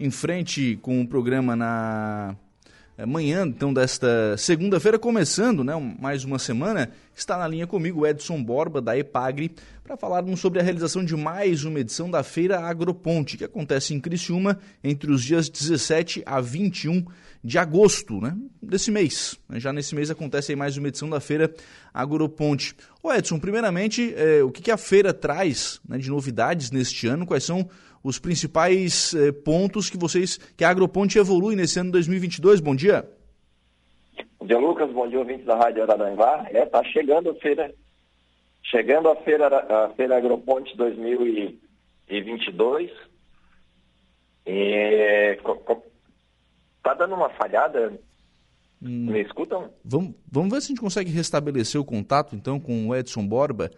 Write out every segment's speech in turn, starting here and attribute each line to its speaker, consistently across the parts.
Speaker 1: em frente com o programa na é, manhã, então, desta segunda-feira, começando, né, mais uma semana, está na linha comigo o Edson Borba, da EPAGRE, para falarmos sobre a realização de mais uma edição da Feira Agroponte, que acontece em Criciúma entre os dias 17 a 21 de agosto, né, desse mês. Já nesse mês acontece mais uma edição da Feira Agroponte. Ô Edson, primeiramente, é, o que, que a feira traz né, de novidades neste ano? Quais são os principais eh, pontos que vocês, que a Agroponte evolui nesse ano 2022. Bom dia.
Speaker 2: Bom dia, Lucas. Bom dia, ouvintes da Rádio Araranguá. É, tá chegando a feira, chegando a feira, a feira Agroponte 2022. E, tá dando uma falhada Hum. Me escutam?
Speaker 1: Vamos, vamos ver se a gente consegue restabelecer o contato, então, com o Edson Borba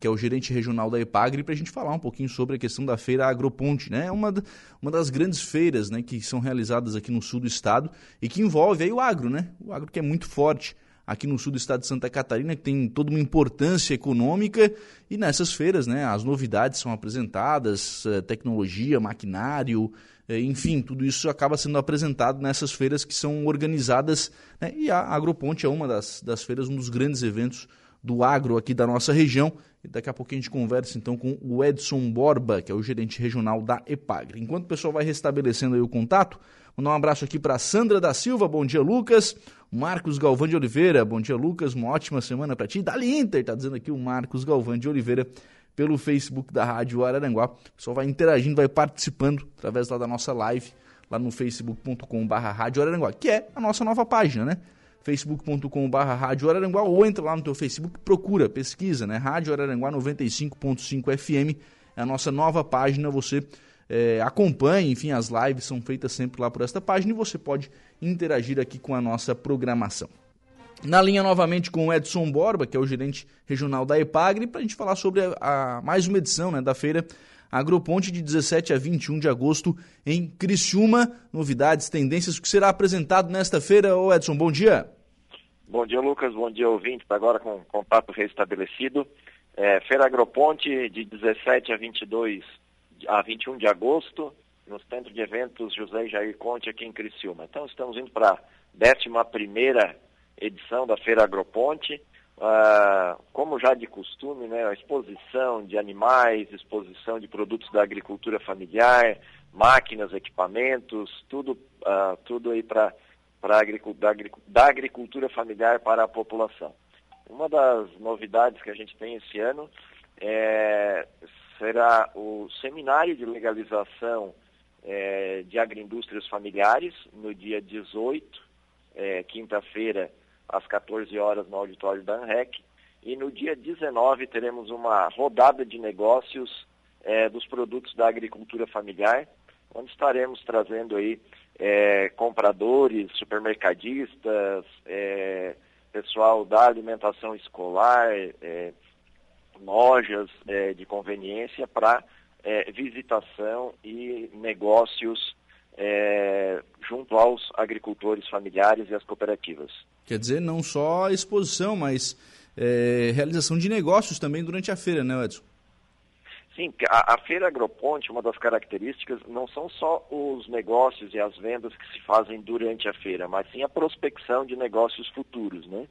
Speaker 1: que é o gerente regional da Epagre, para a gente falar um pouquinho sobre a questão da feira Agroponte, né? É uma, uma das grandes feiras né, que são realizadas aqui no sul do estado e que envolve aí o agro, né? O agro que é muito forte aqui no sul do estado de Santa Catarina, que tem toda uma importância econômica, e nessas feiras, né, as novidades são apresentadas, eh, tecnologia, maquinário, eh, enfim, tudo isso acaba sendo apresentado nessas feiras que são organizadas, né, e a Agroponte é uma das, das feiras, um dos grandes eventos do agro aqui da nossa região. E daqui a pouco a gente conversa então com o Edson Borba, que é o gerente regional da Epagre. Enquanto o pessoal vai restabelecendo aí o contato, mandar um abraço aqui para Sandra da Silva, bom dia Lucas. Marcos Galvão de Oliveira, bom dia Lucas, uma ótima semana para ti. Dali Inter, tá dizendo aqui o Marcos Galvão de Oliveira pelo Facebook da Rádio Araranguá. O pessoal vai interagindo, vai participando através lá da nossa live, lá no facebook.com.br Rádio Araranguá, que é a nossa nova página, né? facebook.com.br Rádio Araranguá ou entra lá no teu Facebook, procura, pesquisa, né? Rádio Araranguá 95.5 FM, é a nossa nova página, você é, acompanha, enfim, as lives são feitas sempre lá por esta página e você pode interagir aqui com a nossa programação. Na linha novamente com o Edson Borba, que é o gerente regional da EPAGRE, para a gente falar sobre a, a, mais uma edição né, da feira Agroponte de 17 a 21 de agosto em Criciúma. Novidades, tendências, o que será apresentado nesta feira. Ô Edson, bom dia.
Speaker 2: Bom dia, Lucas. Bom dia, ouvinte. Agora com contato restabelecido. É, Feira Agroponte, de 17 a 22 a 21 de agosto, no Centro de Eventos José Jair Conte, aqui em Criciúma. Então, estamos indo para a 11 edição da Feira Agroponte. Ah, como já de costume, né, a exposição de animais, exposição de produtos da agricultura familiar, máquinas, equipamentos, tudo, ah, tudo aí para para da, agricultura familiar para a população. Uma das novidades que a gente tem esse ano é, será o seminário de legalização é, de agroindústrias familiares no dia 18, é, quinta-feira, às 14 horas no auditório da ANREC. E no dia 19 teremos uma rodada de negócios é, dos produtos da agricultura familiar, onde estaremos trazendo aí é, compradores, supermercadistas, é, pessoal da alimentação escolar, é, lojas é, de conveniência para é, visitação e negócios é, junto aos agricultores familiares e às cooperativas.
Speaker 1: Quer dizer, não só exposição, mas realização de negócios também durante a feira, né, Edson?
Speaker 2: Sim, a, a, Feira Agroponte, uma das características, não são só os negócios e as vendas que se fazem durante a feira, mas sim a prospecção de negócios futuros, né?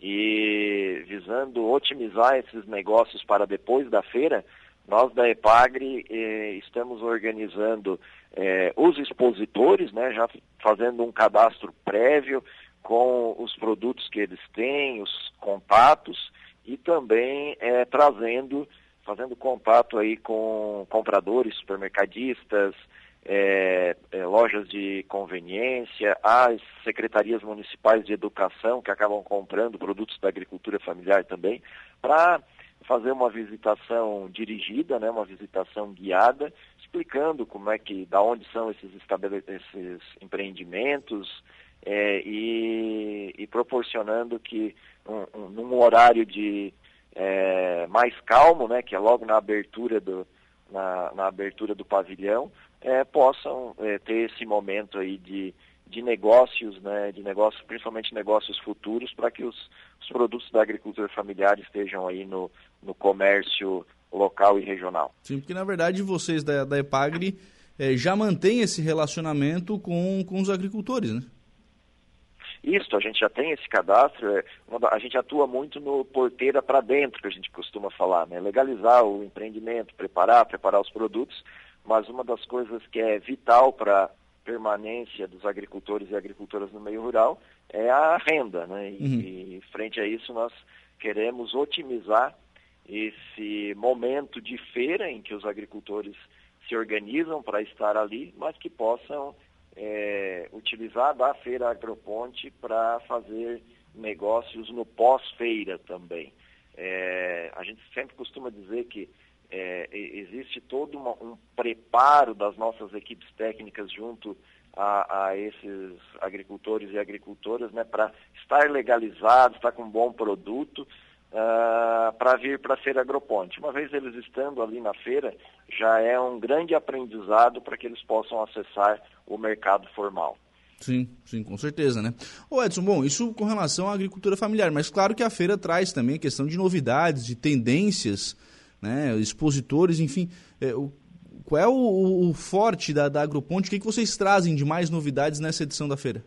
Speaker 2: E visando otimizar esses negócios para depois da feira, nós da EPAGRE eh, estamos organizando eh, os expositores, né, já fazendo um cadastro prévio com os produtos que eles têm, os contatos, e também eh, trazendo fazendo contato aí com compradores, supermercadistas, é, é, lojas de conveniência, as secretarias municipais de educação que acabam comprando produtos da agricultura familiar também, para fazer uma visitação dirigida, né, uma visitação guiada, explicando como é que, da onde são esses, esses empreendimentos é, e, e, proporcionando que um, um, num horário de é, mais calmo, né, que é logo na abertura do, na, na abertura do pavilhão, é, possam é, ter esse momento aí de, de negócios, né, de negócios, principalmente negócios futuros, para que os, os, produtos da agricultura familiar estejam aí no, no comércio local e regional.
Speaker 1: Sim, porque na verdade vocês da, da Epagre é, já mantém esse relacionamento com, com os agricultores, né?
Speaker 2: Isso, a gente já tem esse cadastro, é, a gente atua muito no porteira para dentro, que a gente costuma falar, né? Legalizar o empreendimento, preparar, preparar os produtos, mas uma das coisas que é vital para permanência dos agricultores e agricultoras no meio rural é a renda, né? E, uhum. e frente a isso nós queremos otimizar esse momento de feira em que os agricultores se organizam para estar ali, mas que possam é, utilizar da Feira Agroponte para fazer negócios no pós-feira também. É, a gente sempre costuma dizer que é, existe todo uma, um preparo das nossas equipes técnicas junto a, a esses agricultores e agricultoras né, para estar legalizados, estar com um bom produto, uh, para vir para a Feira Agroponte. Uma vez eles estando ali na feira, já é um grande aprendizado para que eles possam acessar o mercado formal.
Speaker 1: Sim, sim, com certeza, né? Ô Edson, bom, isso com relação à agricultura familiar, mas claro que a feira traz também a questão de novidades, de tendências, né? Expositores, enfim. É, o, qual é o, o forte da, da Agroponte? O que, que vocês trazem de mais novidades nessa edição da feira?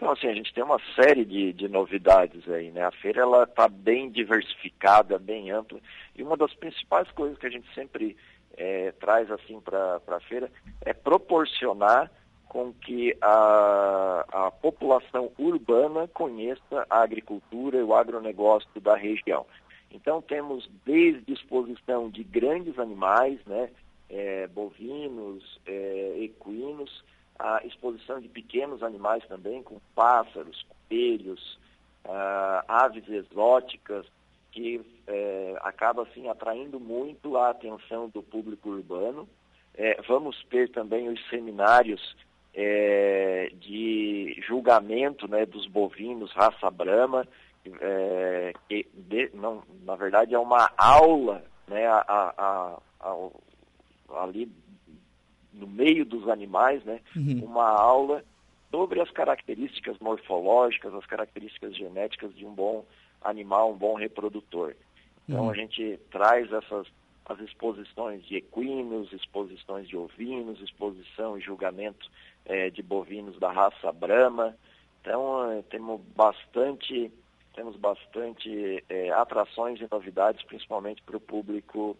Speaker 2: Então, assim, a gente tem uma série de, de novidades aí, né? A feira, ela está bem diversificada, bem ampla, e uma das principais coisas que a gente sempre é, traz, assim, para a feira é proporcionar com que a, a população urbana conheça a agricultura e o agronegócio da região. Então, temos desde exposição de grandes animais, né? É, bovinos, é, equinos, a exposição de pequenos animais também, com pássaros, coelhos, uh, aves exóticas, que é, acaba assim atraindo muito a atenção do público urbano. É, vamos ter também os seminários é, de julgamento né, dos bovinos raça brama, que de, não, na verdade é uma aula né, a, a, a, ali no meio dos animais, né, uhum. uma aula sobre as características morfológicas, as características genéticas de um bom animal, um bom reprodutor. Então uhum. a gente traz essas as exposições de equinos, exposições de ovinos, exposição e julgamento é, de bovinos da raça Brahma. Então é, temos bastante temos bastante é, atrações e novidades, principalmente para o público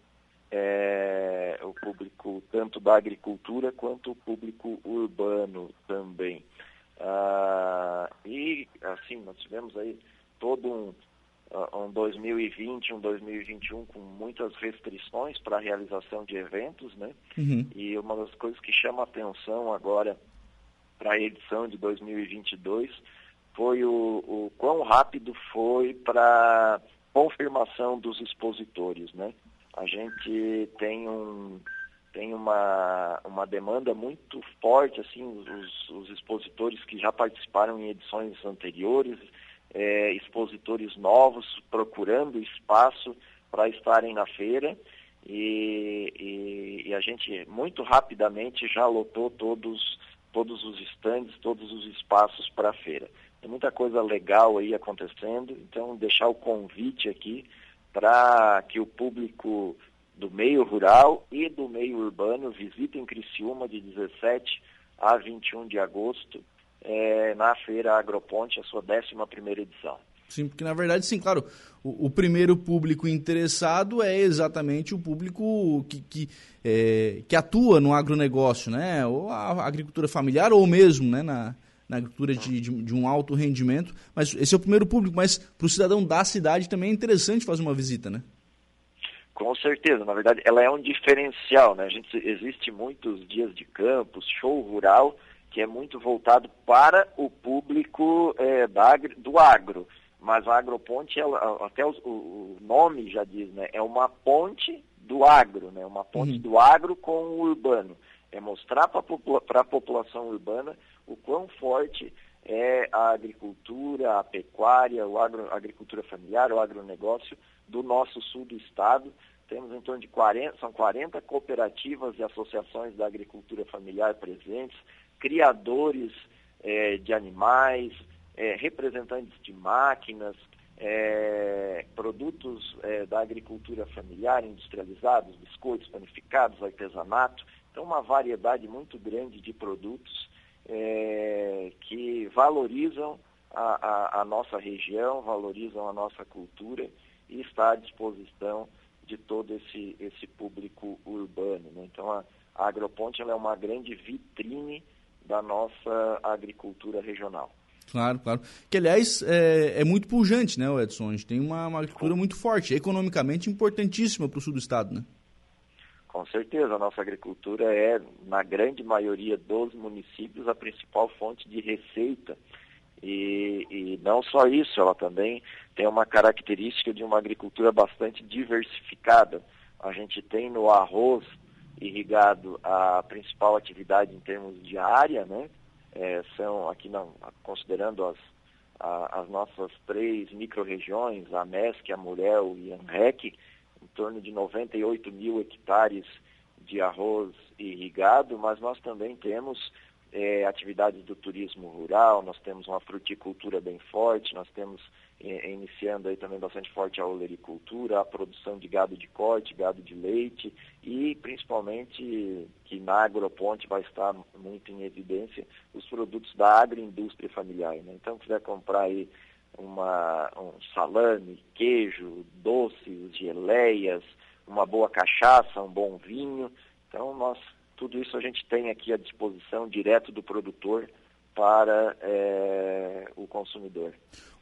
Speaker 2: é, o público tanto da agricultura quanto o público urbano também. Ah, e assim, nós tivemos aí todo um, ah, um 2020, um 2021 com muitas restrições para a realização de eventos, né? Uhum. E uma das coisas que chama atenção agora para a edição de 2022 foi o, o quão rápido foi para confirmação dos expositores, né? A gente tem um tem uma, uma demanda muito forte, assim, os, os expositores que já participaram em edições anteriores, é, expositores novos procurando espaço para estarem na feira e, e, e, a gente muito rapidamente já lotou todos, todos os estandes, todos os espaços para a feira. Tem muita coisa legal aí acontecendo, então deixar o convite aqui para que o público do meio rural e do meio urbano visitem Criciúma de 17 a 21 de agosto é, na Feira Agroponte, a sua 11ª edição.
Speaker 1: Sim, porque na verdade, sim, claro, o, o, primeiro público interessado é exatamente o público que, que, é, que atua no agronegócio, né? Ou a agricultura familiar, ou mesmo né, na, na agricultura de, de, de, um alto rendimento. Mas esse é o primeiro público, mas para o cidadão da cidade também é interessante fazer uma visita, né?
Speaker 2: Com certeza, na verdade ela é um diferencial, né? A gente existe muitos dias de campos, show rural, que é muito voltado para o público é, da, do agro. Mas a agroponte, ela, até o, o, nome já diz, né? É uma ponte do agro, né? Uma ponte uhum. do agro com o urbano. É mostrar para a população urbana o quão forte é a agricultura, a pecuária, o a agricultura familiar, o agronegócio do nosso sul do estado. Temos em torno de 40, são 40 cooperativas e associações da agricultura familiar presentes, criadores é, de animais, é, representantes de máquinas, é, produtos é, da agricultura familiar industrializados, biscoitos, panificados, artesanato. Então, uma variedade muito grande de produtos é, que valorizam a, a, a, nossa região, valorizam a nossa cultura e está à disposição de todo esse, esse público urbano. Né? Então, a, a Agroponte é uma grande vitrine da nossa agricultura regional.
Speaker 1: Claro, claro. Que, aliás, é, é muito pujante, né, Edson? A gente tem uma, uma agricultura muito forte, economicamente importantíssima para o sul do estado, né?
Speaker 2: Com certeza, a nossa agricultura é, na grande maioria dos municípios, a principal fonte de receita. E, e, não só isso, ela também tem uma característica de uma agricultura bastante diversificada. A gente tem no arroz irrigado a principal atividade em termos de área, né? É, são aqui não, considerando as, a, as nossas três micro-regiões, a MESC, a Murel e a ANREC, torno de 98 mil hectares de arroz irrigado, mas nós também temos é, atividades do turismo rural, nós temos uma fruticultura bem forte, nós temos é, iniciando aí também bastante forte a olericultura, a produção de gado de corte, gado de leite e principalmente que na agroponte vai estar muito em evidência os produtos da agroindústria familiar. Né? Então, quiser comprar aí uma, um salame, queijo, doces, geleias, uma boa cachaça, um bom vinho. Então, nós, tudo isso a gente tem aqui à disposição, direto do produtor para é, o consumidor.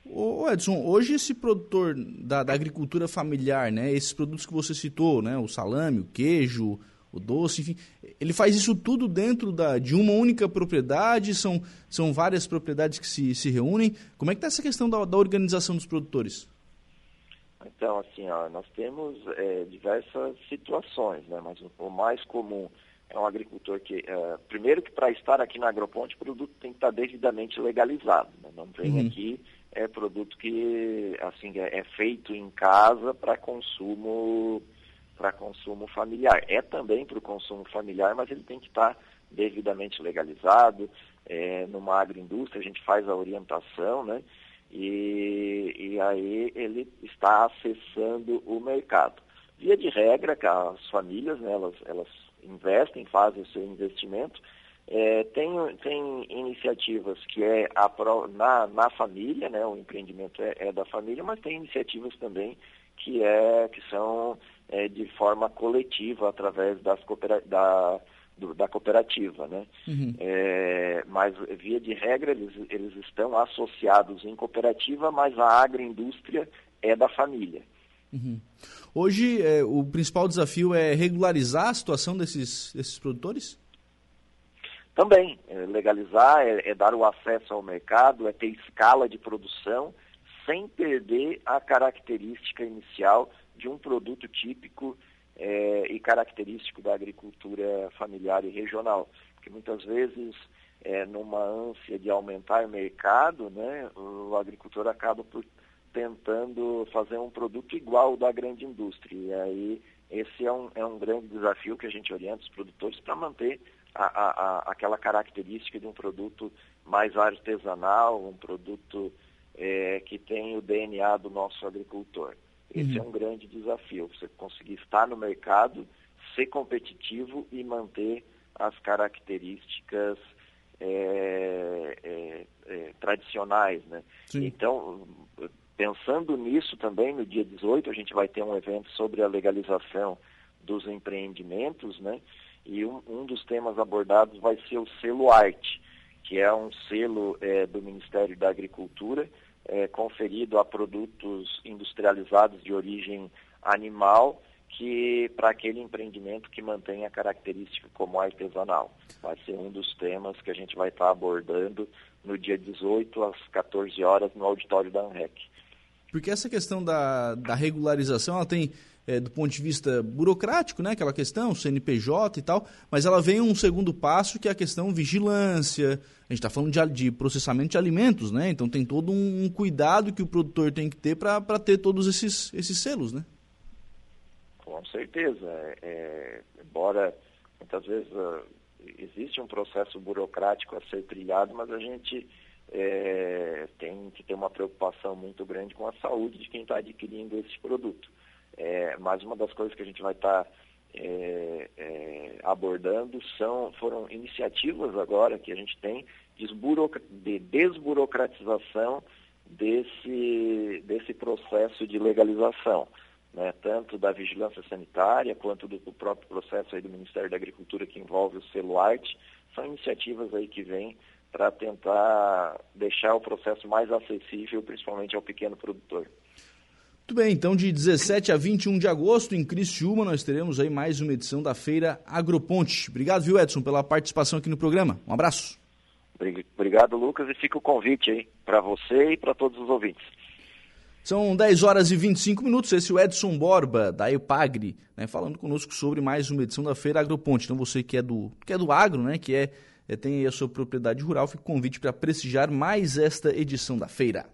Speaker 1: Ô Edson, hoje esse produtor da, da, agricultura familiar, né, esses produtos que você citou, né, o salame, o queijo, o doce, enfim, ele faz isso tudo dentro da, de uma única propriedade, são, são várias propriedades que se, se reúnem. Como é que está essa questão da, da, organização dos produtores?
Speaker 2: Então, assim, ó, nós temos é, diversas situações, né, mas o, o, mais comum é um agricultor que, é, primeiro que para estar aqui na Agroponte, o produto tem que estar devidamente legalizado, né, não vem uhum. aqui é produto que assim é, é feito em casa para consumo para consumo familiar. É também para o consumo familiar, mas ele tem que estar tá devidamente legalizado. É, numa agroindústria a gente faz a orientação, né? E, e aí ele está acessando o mercado. Via de regra, as famílias, né, elas, elas investem, fazem o seu investimento. É, tem, tem iniciativas que é a, na, na família, né, o empreendimento é, é da família, mas tem iniciativas também que, é, que são é, de forma coletiva através das da, do, da cooperativa. Né? Uhum. É, mas, via de regra, eles, eles estão associados em cooperativa, mas a agroindústria é da família.
Speaker 1: Uhum. Hoje, é, o principal desafio é regularizar a situação desses, desses produtores?
Speaker 2: Também, é legalizar, é, é dar o acesso ao mercado, é ter escala de produção, sem perder a característica inicial de um produto típico é, e característico da agricultura familiar e regional. Porque muitas vezes, é, numa ânsia de aumentar o mercado, né, o agricultor acaba por tentando fazer um produto igual da grande indústria. E aí esse é um, é um grande desafio que a gente orienta os produtores para manter a, a, a, aquela característica de um produto mais artesanal, um produto é, que tem o DNA do nosso agricultor. Esse é uhum. é um grande desafio, você conseguir estar no mercado, ser competitivo e manter as características é, é, é, tradicionais. Né? Então, pensando nisso também, no dia 18 a gente vai ter um evento sobre a legalização dos empreendimentos, né? E um, um dos temas abordados vai ser o selo arte, que é um selo é, do Ministério da Agricultura, é, conferido a produtos industrializados de origem animal que para aquele empreendimento que mantém a característica como artesanal. Vai ser um dos temas que a gente vai estar abordando no dia 18 às 14 horas no auditório da ANREC.
Speaker 1: Porque essa questão da, da regularização, ela tem é, do ponto de vista burocrático, né, aquela questão, CNPJ e tal, mas ela vem um segundo passo que é a questão vigilância. A gente está falando de, de, processamento de alimentos, né? Então tem todo um, um cuidado que o produtor tem que ter para ter todos esses, esses selos, né?
Speaker 2: Com certeza. É, é embora muitas vezes uh, existe um processo burocrático a ser trilhado, mas a gente é, tem que ter uma preocupação muito grande com a saúde de quem está adquirindo esse produto. É, mas uma das coisas que a gente vai estar tá, é, é, abordando são, foram iniciativas agora que a gente tem de desburocratização desse, desse processo de legalização, né? tanto da vigilância sanitária quanto do, do próprio processo do Ministério da Agricultura que envolve o selo arte, são iniciativas aí que vêm para tentar deixar o processo mais acessível, principalmente ao pequeno produtor.
Speaker 1: Muito bem, então de 17 a 21 de agosto em Criciúma nós teremos aí mais uma edição da Feira Agroponte. Obrigado, viu, Edson, pela participação aqui no programa. Um abraço.
Speaker 2: Obrigado, Lucas, e fica o convite aí para você e para todos os ouvintes.
Speaker 1: São 10 horas e 25 minutos. Esse é o Edson Borba, da EPAGRE, né, falando conosco sobre mais uma edição da Feira Agroponte. Então, você que é do, que é do agro, né, que é, tem a sua propriedade rural, fica o convite para prestigiar mais esta edição da feira.